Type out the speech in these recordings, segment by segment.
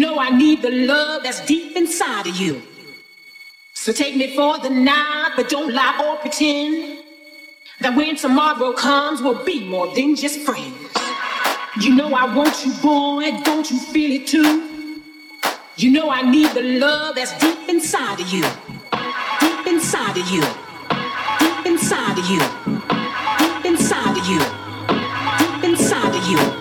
tomorrow I need the love that's deep inside of You So take me for the night, but don't lie or pretend. that when tomorrow comes, we'll be more than just friends. You know I want you, boy, don't you feel it too? You know I need the love that's deep inside of you. Deep inside of you. Deep inside of you. Deep inside of you. Deep inside of you.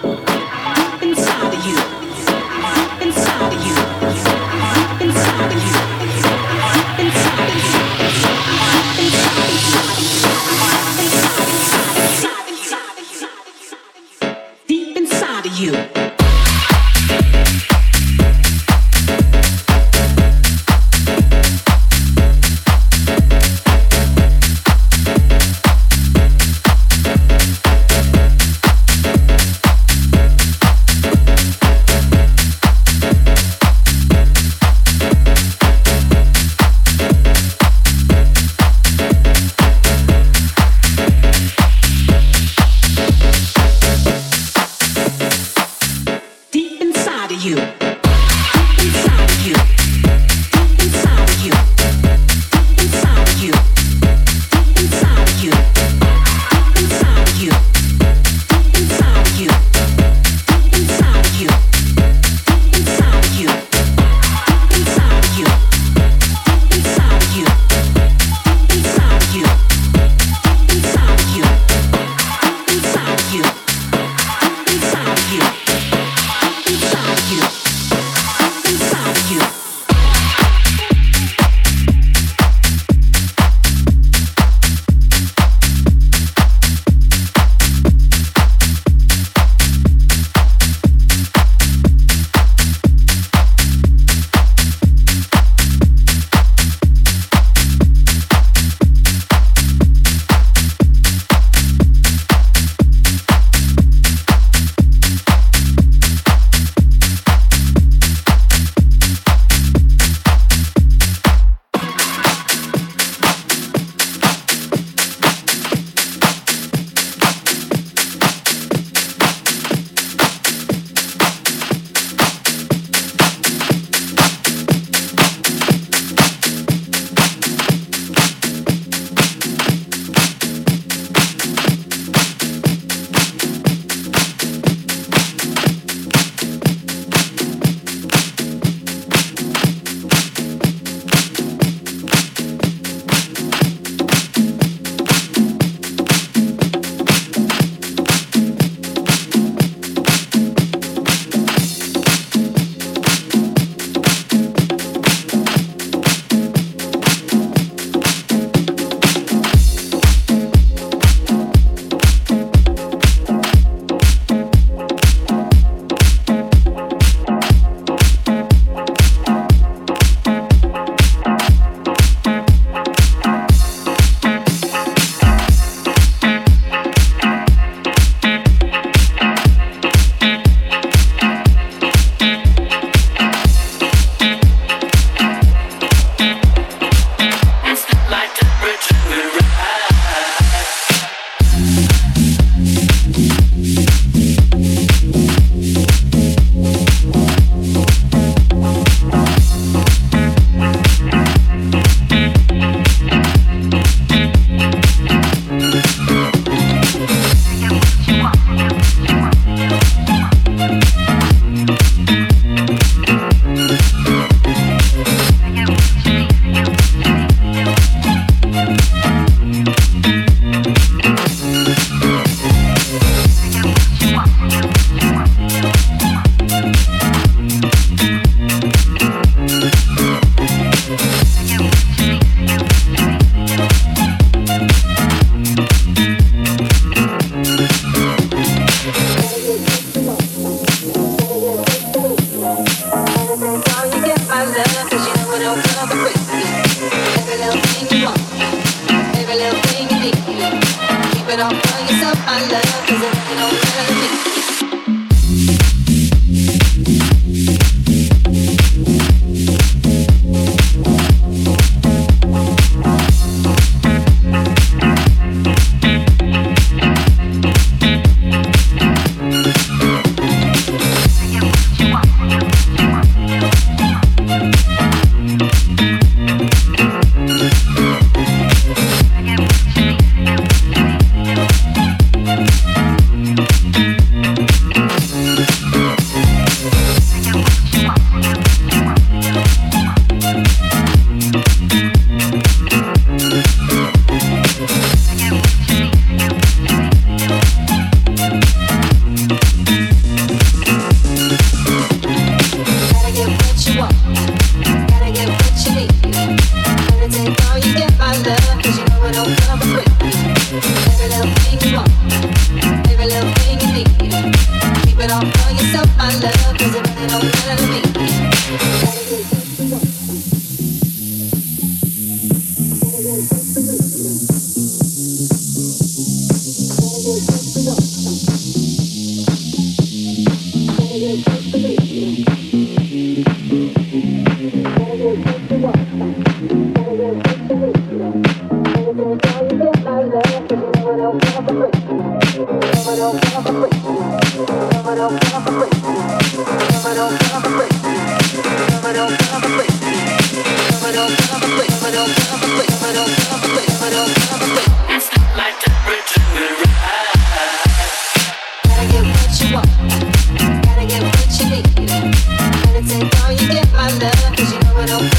yourself my love, cause I know you don't me.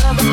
love.